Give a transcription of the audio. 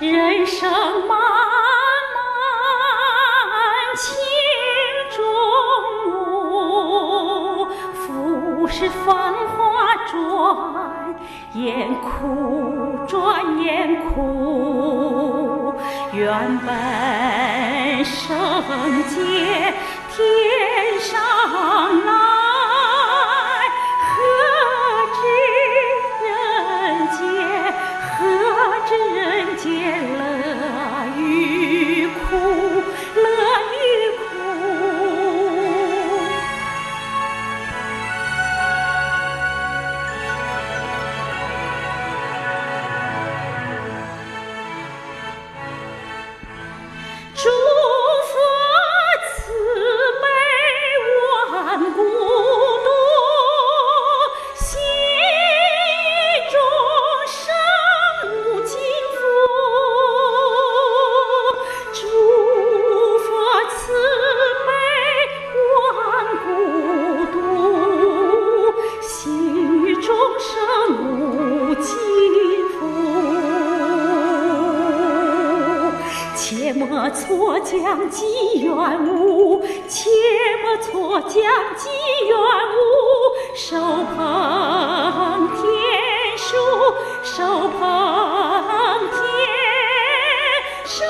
人生漫漫情中路，浮世繁华转眼苦，转眼苦。原本圣洁切莫错将机缘误，切莫错将机缘误。手捧天书，手捧天书。